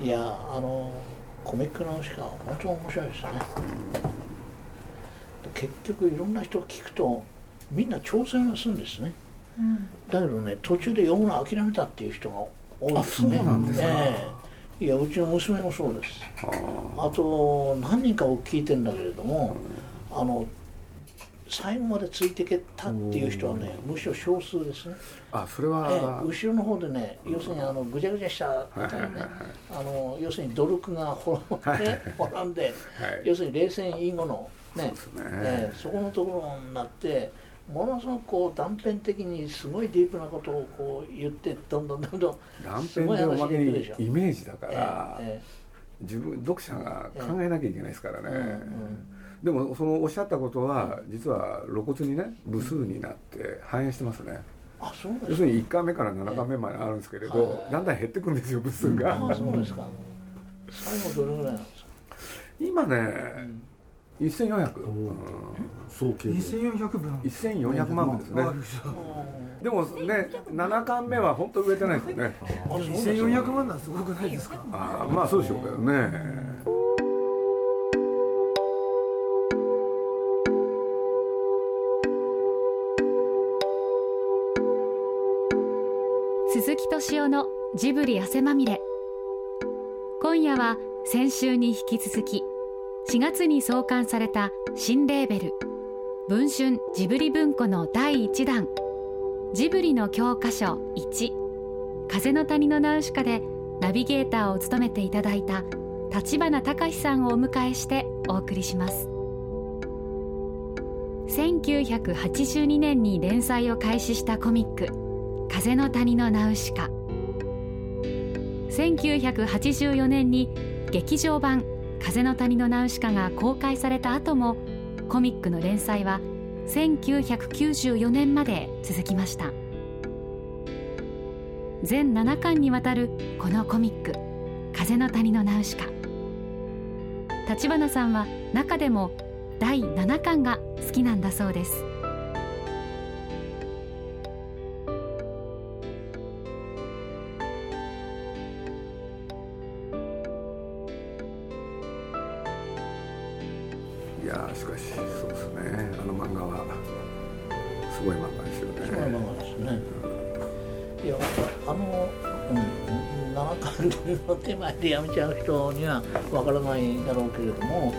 いやあのコミックのしか本当面白いですね、結局いろんな人聞くとみんな挑戦はするんですね、うん、だけどね途中で読むの諦めたっていう人が多いですね。そうなんですか、えー、いやうちの娘もそうです。あと何人かを聞いてんだけれども、あの最後までついていけたっていう人はねむしろ少数ですね。あそれは、えー、後ろの方でね要するにあのぐちゃぐちゃしたみたいなね、あの要するに努力が滅んで、滅んで、要するに冷戦以後のねそね、えー、そこのところになってものすごくこう断片的にすごいディープなことをこう言ってどんどんどんどん断片でおまけにイメージだから、えー、自分読者が考えなきゃいけないですからね。でもそのおっしゃったことは実は露骨にね部数になって反映してますね。あそうです要するに1巻目から7巻目まであるんですけれど、だんだん減ってくんですよ部数が。あそうですか。最後どれぐらいなんですか？今ね、うん、1400、うん、総計1400分。1400万部ですね。でもね7巻目は本当売れてないですよね。1400万なんすごくないですか？あまあそうでしょうけどね鈴木敏夫のジブリ汗まみれ。今夜は先週に引き続き4月に創刊された新レーベル文春ジブリ文庫の第1弾ジブリの教科書1風の谷のナウシカでナビゲーターを務めていただいた立花隆さんをお迎えしてお送りします。1982年に連載を開始したコミック風の谷のナウシカ。1984年に劇場版風の谷のナウシカが公開された後もコミックの連載は1994年まで続きました。全7巻にわたるこのコミック「風の谷のナウシカ」立花さんは中でも第7巻が好きなんだそうです。でやめちゃう人にはわからないだろうけれども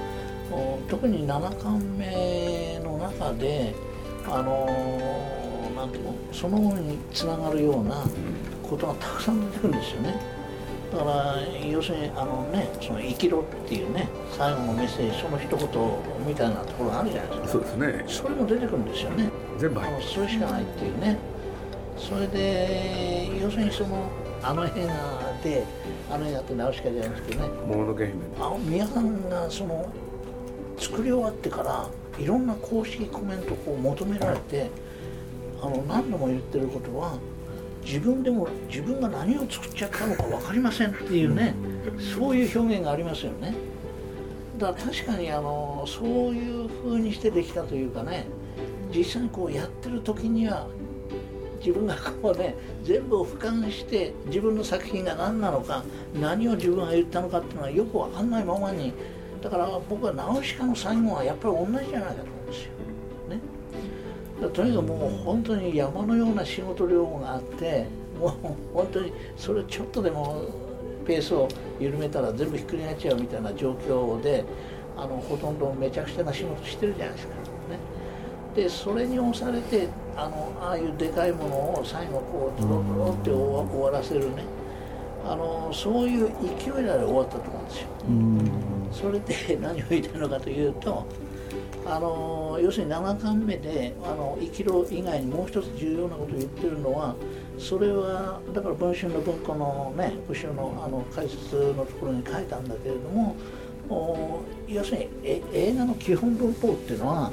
特に7巻目の中であのなんていうのその後につながるようなことがたくさん出てくるんですよね。だから要するにあのねその生きろっていうね最後のメッセージその一言みたいなところがあるじゃないですか。そうですね。それも出てくるんですよね。全部あのそれしかないっていうね。それで要するにそのあの映画であの映画ってナウシカじゃないですけどねもののけ姫あの宮さんがその作り終わってからいろんな公式コメントを求められてあの何度も言ってることは自分でも自分が何を作っちゃったのか分かりませんっていうねそういう表現がありますよね。だから確かにあのそういうふうにしてできたというかね実際にこうやってる時には自分がこうね全部を俯瞰して自分の作品が何なのか何を自分が言ったのかっていうのはよく分かんないままにだから僕はナウシカの最後はやっぱり同じじゃないかと思うんですよ。ね、とにかくもう本当に山のような仕事量があってもう本当にそれちょっとでもペースを緩めたら全部ひっくり返っちゃうみたいな状況であのほとんどめちゃくちゃな仕事してるじゃないですか。ね、でそれに押されてあのああいうでかいものを最後こうドロドロって終わらせるね。あのそういう勢いで終わったと思うんですよ。それで 何を言いたいのかというとあの要するに7巻目であの生きろ以外にもう一つ重要なことを言ってるのはそれはだから文春の文庫のね後ろのあの解説のところに書いたんだけれども要するにえ映画の基本文法っていうのは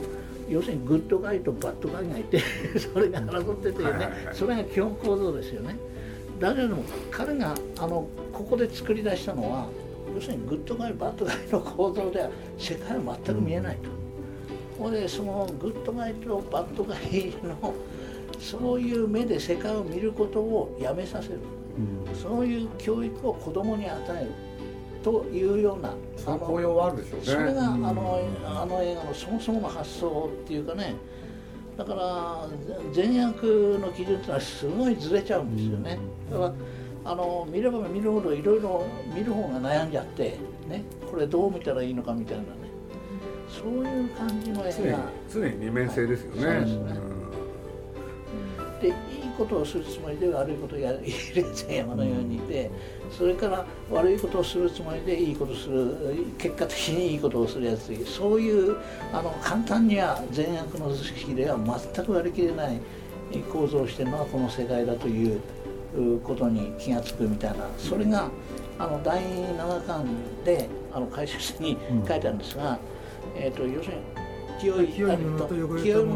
要するに good guy と bad guy がいて それが争っててねそれが基本構造ですよね。だけれども彼があのここで作り出したのは要するに good guy bad guy の構造では世界は全く見えないと。ほ、うんでその good guy と bad guy のそういう目で世界を見ることをやめさせる、うん、そういう教育を子供に与えるというようなその効用はあるでしょうねそれがあのあの映画のそもそもの発想っていうかね。だから善悪の基準っていうのはすごいずれちゃうんですよね。だからあの見れば見るほどいろいろ見る方が悩んじゃってね。これどう見たらいいのかみたいなね。そういう感じの映画。常に二面性ですよね。そうですね、でいいことをするつもりで悪いことをや る山のように。いて、それから悪いことをするつもりでいいことをする結果的にいいことをする。やつそういうあの簡単には善悪の図式では全く割り切れない構造をしてるのがこの世界だということに気が付くみたいな。それがあの第7巻であの解説に書いてあるんですが、うん、えーと、要するに清い清いも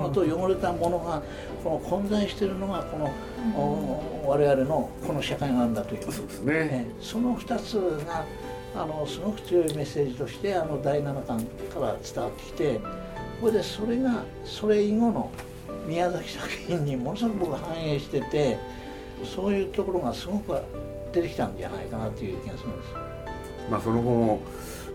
のと汚れたものがこの混在しているのがこの、うん、我々のこの社会なんだという。そうですね、えー、その2つがあのすごく強いメッセージとしてあの第7巻から伝わってきてこれでそれがそれ以後の宮崎作品にものすごく僕は反映しててそういうところがすごく出てきたんじゃないかなという気がするんです。まあその後も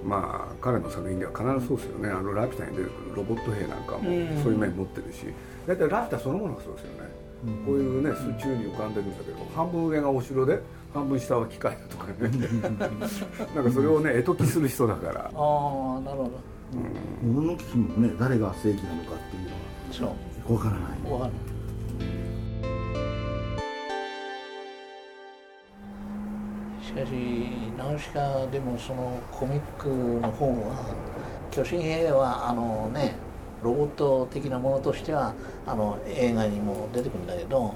まあ彼の作品では必ずそうですよね。あのラピュタに出てくるロボット兵なんかもそういう面持ってるし大体ラピュタそのものがそうですよね、うん、こういうね水中に浮かんでるんだけど半分上がお城で半分下は機械だとかね。なんかそれをね絵解きする人だから。ああなるほど、うん、物の基準もね誰が正義なのかっていうのはそう。分からない。分からないしかしナウシカでもそのコミックの方は巨神兵はあのねロボット的なものとしてはあの映画にも出てくるんだけど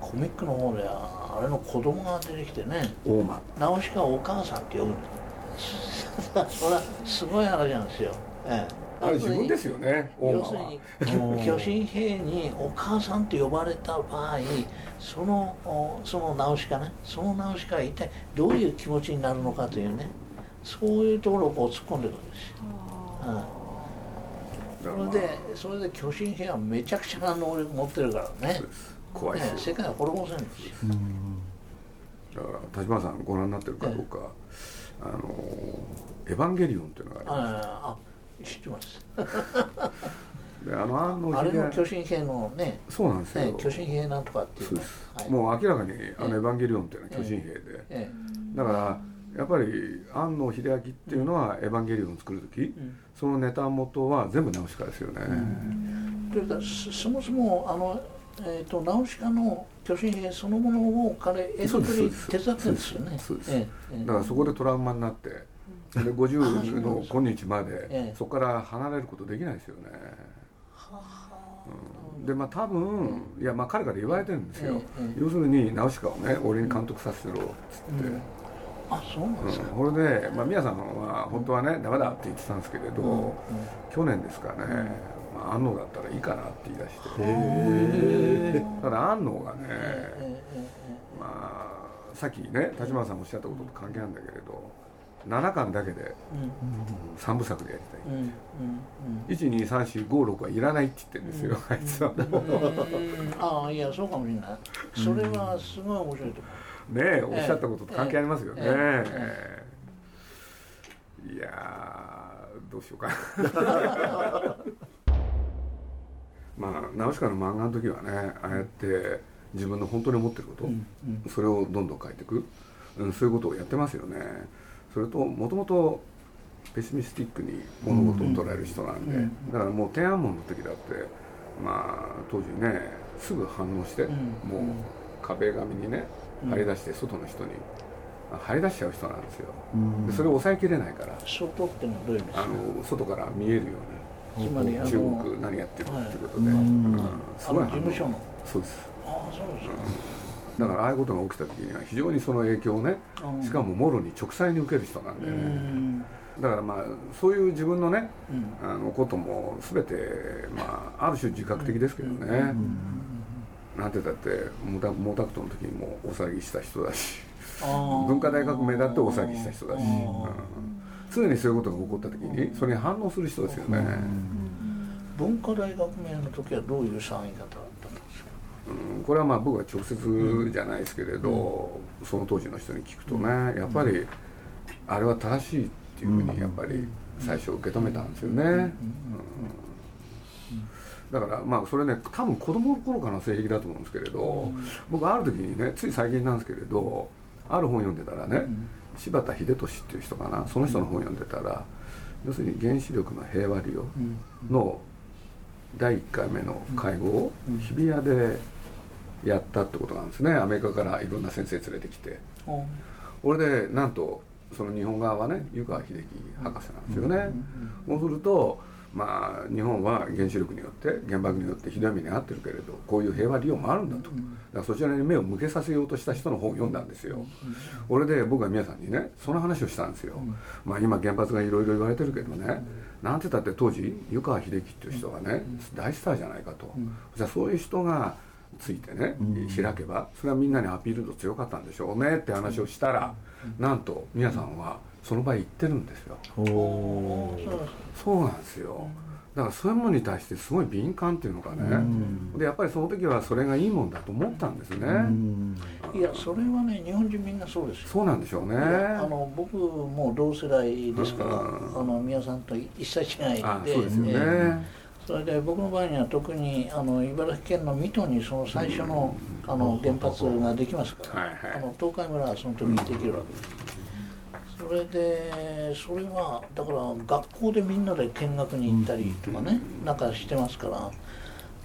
コミックの方ではあれの子供が出てきてねナウシカをお母さんって呼ぶ。ん だそれはすごい話なんですよ、ええあれ自分ですよね要するに。巨神兵にお母さんと呼ばれた場合そのそのナウシカねそのナウシカは一体どういう気持ちになるのかというねそういうところをこう突っ込んでるんです。よ、うん、それでそれで巨神兵はめちゃくちゃな能力持ってるからね。怖いね世界を滅ぼせるんです。よだから立花さんご覧になってるかどうか、あの「エヴァンゲリオン」っていうのがあります。知ってます。であの安野あれも巨神兵のね。そうなんですよ、ね、巨神兵なんとかっていう、ね。はい、もう明らかにあの「エヴァンゲリオン」っていうのは巨神兵で、ええ、だからやっぱり安野秀明っていうのは「エヴァンゲリオン」を作る時、うん、そのネタ元は全部ナウシカですよね。というかそもそもあの、えーと、ナウシカの巨神兵そのものを彼映像作り手伝ってるんですよね。だからそこでトラウマになってで50の今日までそこから離れることできないですよね。うん、でまあ多分いやまあ彼から言われてるんですよ、要するにナウシカをね俺に監督させろっつって。あそうなんですか、うん、これで、まあ、宮さんは本当はねダメだって言ってたんですけれど、うん。うん、去年ですかね、まあ、安納だったらいいかなって言い出して。ただ安納がね、まあさっきね立花さんおっしゃったことと関係あるんだけれど7巻だけで3部作でやりたい、うん。うん、12345はいらないって言ってるんですよ、あいつは、ああいやそうかもしれない。それはすごい面白いと思う。ねえおっしゃったことと関係ありますよね、えいやどうしようか。まあナウシカの漫画の時はねああやって自分の本当に思ってること、それをどんどん書いていく、うん、そういうことをやってますよねそれともともとペシミスティックに物事を捉える人なんで、だからもう天安門の時だってまあ当時ねすぐ反応して、もう壁紙にね張り出して外の人に張り出しちゃう人なんですよ、でそれを抑えきれないから外ってのはどういうあの外から見えるように中国何やってるってことで、すごい事務所の。そうです。ああそうですか、だからああいうことが起きた時には非常にその影響をねしかももろに直裁に受ける人なんでね。だからまあそういう自分のね、あのことも全てまあある種自覚的ですけどね、なんてだって毛沢東の時にも大騒ぎした人だし文化大革命だって大騒ぎした人だし、うん、常にそういうことが起こった時にそれに反応する人ですよね、文化大革命の時はどういう騒ぎ方うん、これはまあ僕は直接じゃないですけれど、うん、その当時の人に聞くとねやっぱりあれは正しいっていうふうにやっぱり最初受け止めたんですよね、うん。だからまあそれね多分子供の頃からの性癖だと思うんですけれど、僕ある時にねつい最近なんですけれどある本読んでたらね、柴田秀俊っていう人かなその人の本読んでたら、要するに原子力の平和利用の第1回目の会合を日比谷でやったってことなんですね。アメリカからいろんな先生連れてきて。これでなんとその日本側はね湯川秀樹博士なんですよね。そうするとまあ日本は原子力によって原爆によってひどい目に遭ってるけれどこういう平和利用もあるんだと。だからそちらに目を向けさせようとした人の本を読んだんですよ。これで僕は皆さんにねその話をしたんですよ。まあ今原発がいろいろ言われてるけどねなんて言ったって当時湯川秀樹っていう人がね大スターじゃないかと。じゃあそういう人がついてね、開けばそれはみんなにアピール度強かったんでしょう。ねって話をしたら、なんと皆さんはその場合行ってるんですよ。そうなんですよ。だからそういうものに対してすごい敏感っていうのかね、でやっぱりその時はそれがいいもんだと思ったんですね、いやそれはね日本人みんなそうですそうなんでしょうね。あの僕も同世代ですから、あの宮さんと一切違いでそうですよね、えーそれで僕の場合には特にあの茨城県の水戸にその最初のあの原発ができますから、あの東海村はその時にできるわけです。それでそれはだから学校でみんなで見学に行ったりとかね、なんかしてますから。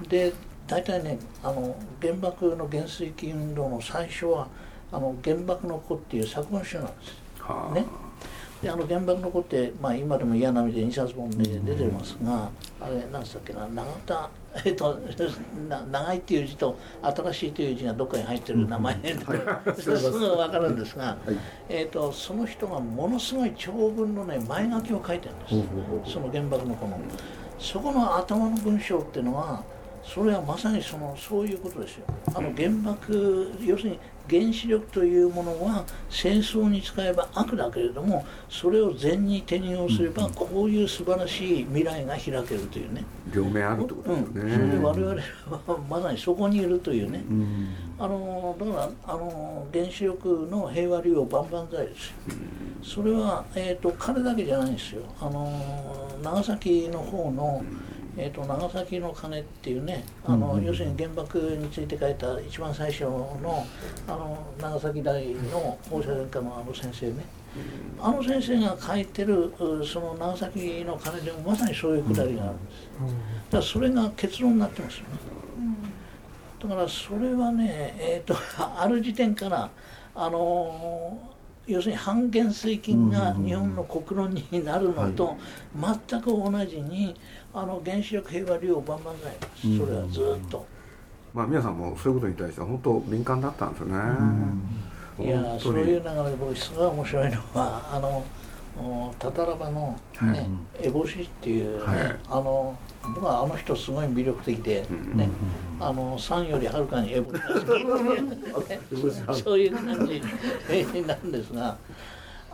で大体ねあの原爆の原水機運動の最初はあの原爆の子っていう作文集なんです。ね。であの原爆の子って、まあ、今でも嫌なみで2冊本で出てますが、あれ何つったっけな？長田 えっと長いっていう字と新しいという字がどっかに入ってる名前で、うん、す。ぐ分かるんですが、はい、えっとその人がものすごい長文のね前書きを書いてるんです、その原爆の子の。そこの頭の文章っていうのはそれはまさにそのそういうことですよ。あの原爆要するに原子力というものは戦争に使えば悪だけれどもそれを善に転用すればこういう素晴らしい未来が開けるというね。両面あるってことですよね、うん、それで我々はまさにそこにいるというね、うん、あのだからあの原子力の平和利用万々歳ですよ、うん、それは、えーと、彼だけじゃないんですよ。あの長崎の方の、えーと、長崎の鐘っていうねあの、うんうん、要するに原爆について書いた一番最初のあの長崎大の放射線科のあの先生ね、あの先生が書いてるその長崎の鐘でもまさにそういうくだりがあるんです、だからそれが結論になってますよね、だからそれはねえっ、ー、とある時点からあのー要するに半減水金が日本の国論になるのと全く同じにあの原子力平和利用万々歳です。それはずっと。まあ皆さんもそういうことに対しては本当敏感だったんですよね。いやそういう流れ僕すごい面白いのはあのタタラバのね、はい、エボシっていう、ねはい、あの僕はあの人すごい魅力的で、ね、あのさんよりはるかにエボシそういう感じなんですが。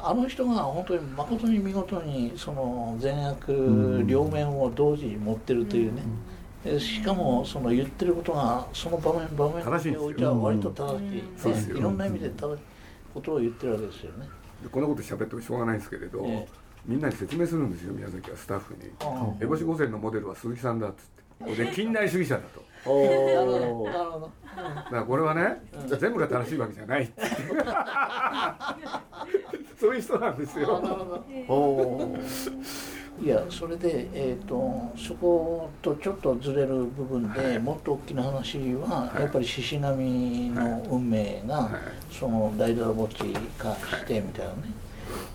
あの人が本当に誠に見事にその善悪両面を同時に持ってるというね、しかもその言ってることがその場面場面においては割と正しい、ね、いろんな意味で正しいことを言ってるわけですよね。こんなこと喋ってもしょうがないんですけれど、えみんなに説明するんですよ宮崎は。スタッフに「烏帽子御前のモデルは鈴木さんだ」っつって。で近代主義者だと。おなるほど。だからこれはね、うん、全部が正しいわけじゃない。そういう人なんですよ。いやそれで、えーと、そことちょっとずれる部分で、はい、もっと大きな話は、はい、やっぱり獅子神の運命が、はい、その大ドラぼっち化してみたいなね、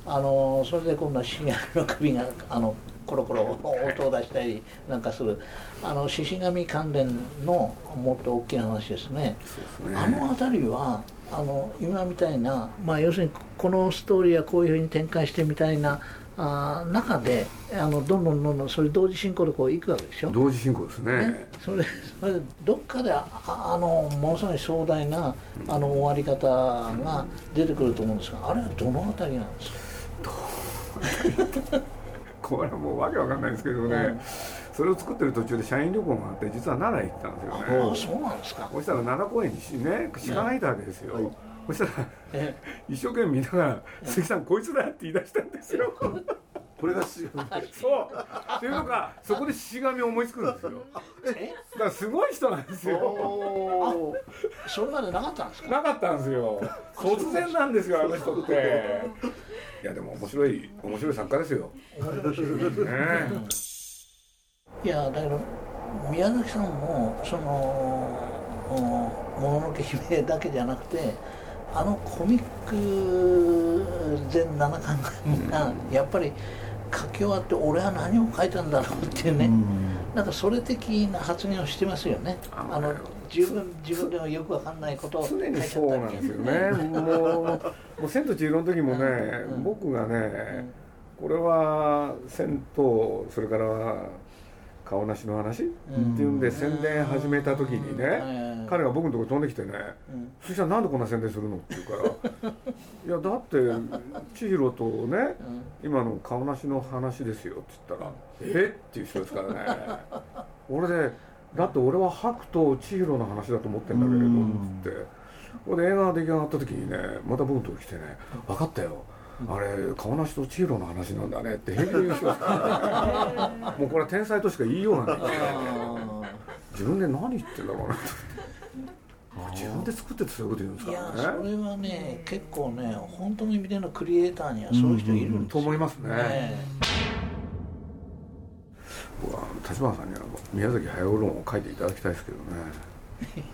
あのそれで今度は獅子神の首があのコロコロ音を出したりなんかする。あの獅子神関連のもっと大きな話ですね。すね。あの辺りはあの今みたいな、まあ、要するにこのストーリーはこういうふうに展開してみたいなあ中であのどんどんどんどんそれ同時進行でこういくわけでしょ？同時進行ですね、ね、それそれでどっかでああのものすごい壮大なあの終わり方が出てくると思うんですがあれはどの辺りなんですか？これはもうわけわかんないんですけどね、うんそれを作ってる途中で社員旅行があって実は奈良行ったんですよね。あそうなんですか。そしたら奈良公園にね鹿がいたわけですよ、はい。そしたら、一生懸命見ながら「鈴木さんこいつだ!」って言い出したんですよ。これがしがみそう。っていうのがそこでしがみ思いつくんですよ。え？だからすごい人なんですよ。それまでなかったんですか？なかったんですよ。突然なんですよあの人って。いやでも面白い面白い作家ですよ。ね。いやだけど宮崎さんもその「もののけ姫」だけじゃなくてあのコミック全7巻がやっぱり書き終わって俺は何を書いたんだろうっていうね、うん、なんかそれ的な発言をしてますよね。あの自分自分でもよくわかんないことを常にそうなんですよね。もうもう千と千尋の時もね、うん、僕がね、これは銭湯それから顔なしの話、っていうんで宣伝始めた時にね、彼が僕のところ飛んできてね「そしたらなんでこんな宣伝するの?」って言うから「いやだって千尋とね、今の顔なしの話ですよ」って言ったら「え？っ?」ていう人ですからね。俺で「だって俺は白と千尋の話だと思ってんだけれど」っつってこれで映画が出来上がった時にねまた僕のとこ来てね「分かったよ」あれ顔なしとチーロの話なんだねって平気で言う。人ですからねもうこれは天才としか言いようがない。自分で何言ってんだろうな。自分で作っててそういうこと言うんですか？らねいやそれはね結構ね本当の意味でのクリエイターにはそういう人いるんですよ、うん。うん、と思いますね、ね僕は立花さんには宮崎駿論を書いていただきたいですけど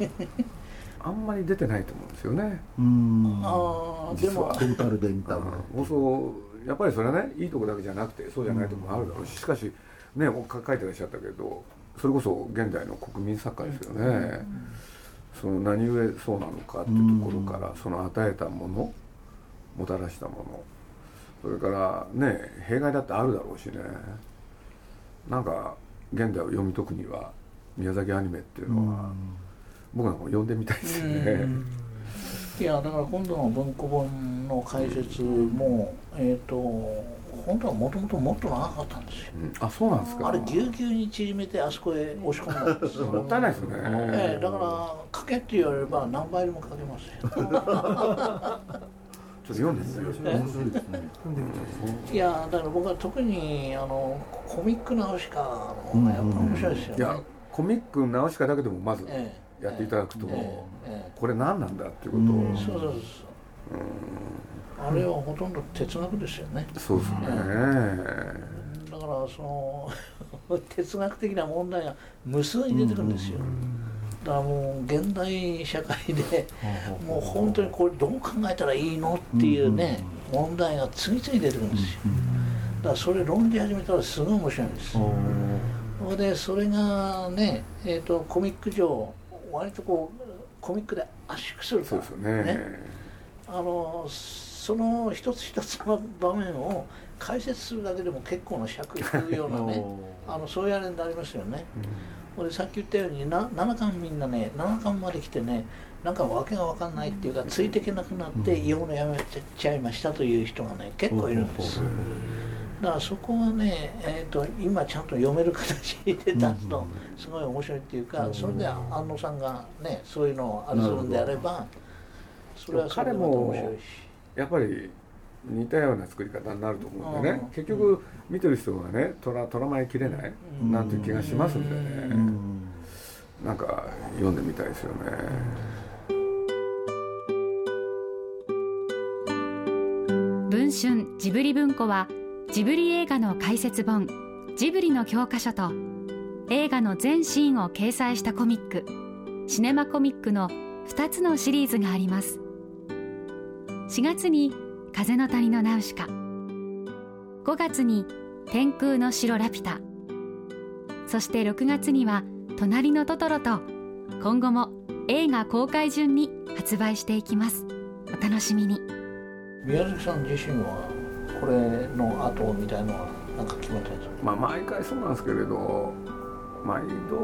ねあんまり出てないと思うんですよね。うんああでもトータルで見たら。そうやっぱりそれはねいいとこだけじゃなくてそうじゃないとこもあるだろうししかしね書いてらっしゃったけどそれこそ現代の国民作家ですよね。その何故そうなのかっていうところからその与えたものもたらしたものそれからね弊害だってあるだろうしねなんか現代を読み解くには宮崎アニメっていうのは。僕なんかも読んでみたいですよね。いやだから今度の文庫本の解説も、えっ、ー、と本当はもともともっと長かったんですよ、うん、あそうなんですか。あれぎゅうぎゅうに縮めてあそこへ押し込んだんですもったいないですね、えー、だから書けって言われれば何倍でも書けますよ。ちょっと読んでみて面白いですね。いやだから僕は特にあのコミック直しかのがやっぱ面白いですよね、いやコミック直しかだけでもまず、ええやっていただくと、これ何なんだっていうことを、そうそうそうあれはほとんど哲学ですよね。そうですね、だからその 哲学的な問題が無数に出てくるんですよ、だからもう現代社会でもう本当にこれどう考えたらいいのっていうね問題が次々出てくるんですよ。だからそれ論じ始めたらすごい面白いんですでそれがね、えーとコミック上割とこうコミックで圧縮するから。そうですよね。あのその一つ一つの場面を解説するだけでも結構な尺いくようなね あのそういうあれになりますよね。うん、さっき言ったようにな7巻みんなね7巻まで来てねなんか訳が分かんないっていうかついていけなくなって読むのやめちゃいましたという人がね結構いるんです。だからそこはね、えーと、今ちゃんと読める形で出すとすごい面白いっていうか、それで安野さんがねそういうのをあれするんであればそれはそれでまた面白いし。やっぱり似たような作り方になると思うんでね、うん、結局見てる人がねとらとらまえきれない、うん、なんていう気がしますんでね、うん、なんか読んでみたいですよね。文春ジブリ文庫はジブリ映画の解説本ジブリの教科書と映画の全シーンを掲載したコミックシネマコミックの2つのシリーズがあります。4月に風の谷のナウシカ。5月に天空の城ラピュタ。そして6月には隣のトトロと今後も映画公開順に発売していきます。お楽しみに。宮崎さん自身はこれの後みたいのはなんか決まってるんですか？まあ毎回そうなんですけれど毎度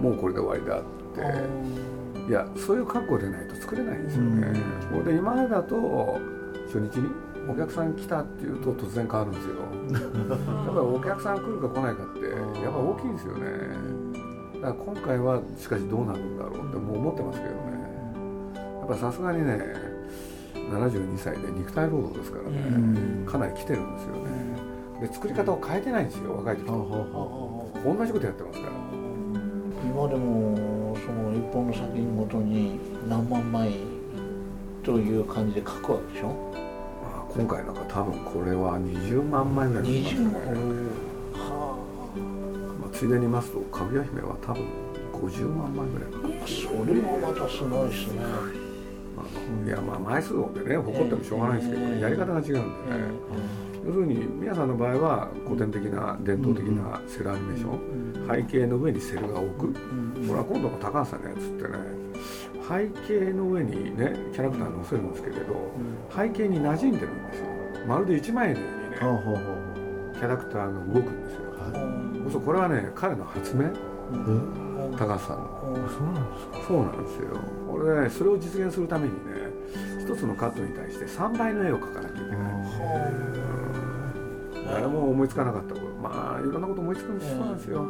もうこれで終わりだって。いやそういう覚悟でないと作れないんですよね、うん、で今までだと初日にお客さん来たっていうと突然変わるんですよ。やっぱりお客さん来るか来ないかってやっぱ大きいんですよね。だから今回はしかしどうなるんだろうってもう思ってますけどね。やっぱさすがにね72歳で肉体労働ですからね、かなり来てるんですよね、で作り方を変えてないんですよ若い時。と同じことやってますから。今でもその一本の作品ごとに何万枚という感じで書くわけでしょ、まあ、今回なんか多分これは20万枚ぐらいですかねはあ、まあ、ついでに言いますと「かぐや姫」は多分50万枚ぐらい。それもまたすごいですねいやまあ枚数でね誇ってもしょうがないですけど、ね、やり方が違うんでね、要するに宮さんの場合は古典的な伝統的なセルアニメーション、背景の上にセルが置く、これは今度の高橋さんのやつってね背景の上にねキャラクター載せるんですけれど、背景に馴染んでるんですよ。まるで一枚絵のようにね、キャラクターが動くんですよ、はい、これはね彼の発明、高橋さんのそうなんですか。そうなんですよ。俺ねそれを実現するためにね一つのカットに対して3倍の絵を描かなきゃいけない誰も思いつかなかったことまあいろんなこと思いつくんですそうなん。ですよ、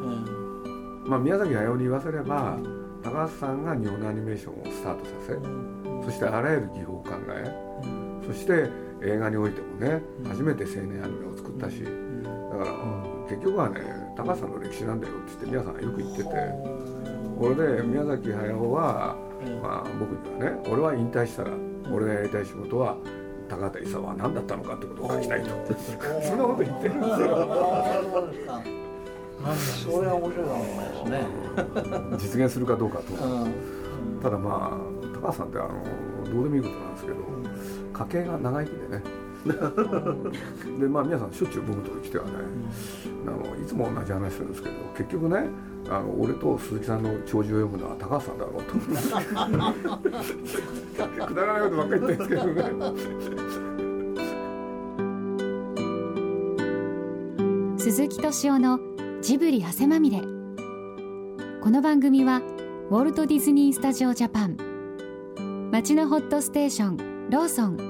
まあ、宮崎駿に言わせれば高橋さんが日本のアニメーションをスタートさせそしてあらゆる技法を考えそして映画においてもね初めて青年アニメを作ったしだから結局はね高橋さんの歴史なんだよって言って皆さんがよく言ってて。これで宮崎駿は、まあ、僕にはね俺は引退したら俺がやりたい仕事は高畑勲は何だったのかってことを書きたいと。そんなこと言ってるんですよ。それは面白いかもしれないですね実現するかどうかと、ただまあ高橋さんってあのどうでもいいことなんですけど、家計が長生きでね でまあ皆さんしょっちゅう僕のとこ来てはね、あのいつも同じ話するんですけど結局ねあの俺と鈴木さんの弔辞を読むのは高橋さんだろうと くだらないことばっかり言ってるんですけどね。鈴木敏夫のジブリ汗まみれ。この番組はウォルト・ディズニー・スタジオ・ジャパン。街のホットステーションローソン